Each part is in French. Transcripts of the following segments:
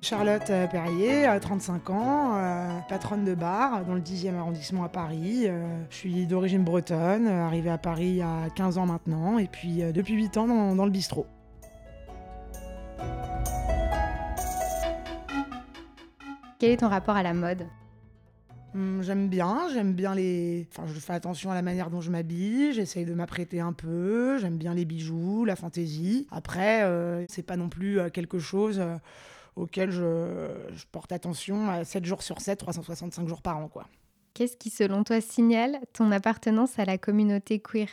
Charlotte euh, Perrier, à 35 ans, euh, patronne de bar dans le 10e arrondissement à Paris. Euh, je suis d'origine bretonne, arrivée à Paris il y a 15 ans maintenant, et puis depuis 8 ans dans, dans le bistrot. Quel est ton rapport à la mode? Hum, J'aime bien, j'aime bien les. Enfin, je fais attention à la manière dont je m'habille, j'essaye de m'apprêter un peu, j'aime bien les bijoux, la fantaisie. Après, euh, c'est pas non plus euh, quelque chose euh, auquel je, porte attention euh, 7 jours sur 7, 365 jours par an, quoi. Qu'est-ce qui, selon toi, signale ton appartenance à la communauté queer?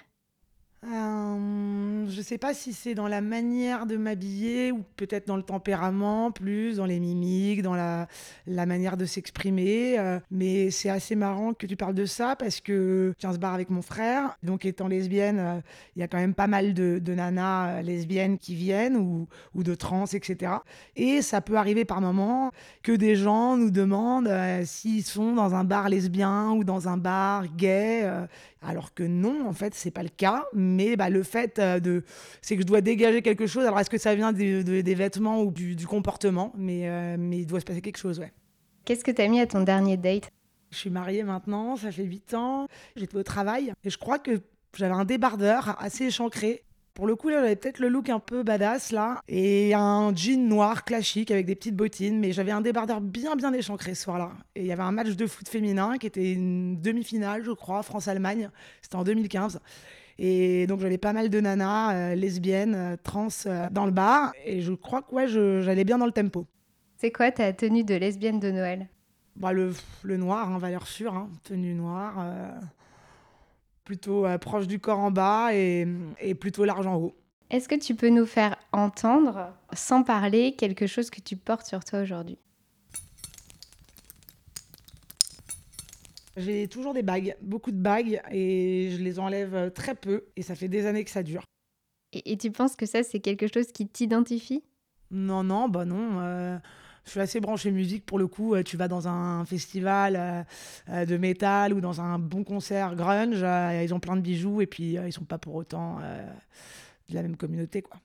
Euh, je sais pas si c'est dans la manière de m'habiller ou peut-être dans le tempérament, plus dans les mimiques, dans la, manière de s'exprimer. euh, mais c'est assez marrant que tu parles de ça parce que je tiens ce bar avec mon frère. Donc, étant lesbienne, euh, il y a quand même pas mal de, nanas euh, lesbiennes qui viennent ou, de trans, etc. Et ça peut arriver par moments que des gens nous demandent s'ils sont dans un bar lesbien ou dans un bar gay. alors que non, en fait, c'est pas le cas. Bah, le fait euh, de. C'est que je dois dégager quelque chose. Alors, est-ce que ça vient des, de- des vêtements ou du, du comportement? Mais, euh, mais il doit se passer quelque chose, ouais. Qu'est-ce que t'as mis à ton dernier date? Je suis mariée maintenant, ça fait 8 ans. J'étais au travail et je crois que j'avais un débardeur assez échancré. Pour le coup, là, j'avais peut-être le look un peu badass, là, et un jean noir classique avec des petites bottines, mais j'avais un débardeur bien, bien échancré ce soir-là. Et il y avait un match de foot féminin qui était une demi-finale, je crois, France-Allemagne. C'était en 2015. Et donc, j'avais pas mal de nanas euh, lesbiennes, euh, trans euh, dans le bar. Et je crois que, ouais, j'allais bien dans le tempo. C'est quoi ta tenue de lesbienne de Noël? Bah, le, le noir, hein, valeur sûre, hein, tenue noire, euh, plutôt proche du corps en bas et, et plutôt large en haut. Est-ce que tu peux nous faire entendre, sans parler, quelque chose que tu portes sur toi aujourd'hui? J'ai toujours des bagues, beaucoup de bagues, et je les enlève très peu, et ça fait des années que ça dure. et, et tu penses que ça, c'est quelque chose qui t'identifie? Non, non, bah non. euh, je suis assez branchée musique pour le coup. euh, tu vas dans un festival euh, de métal ou dans un bon concert grunge, euh, ils ont plein de bijoux, et puis ils sont pas pour autant de la même communauté, quoi.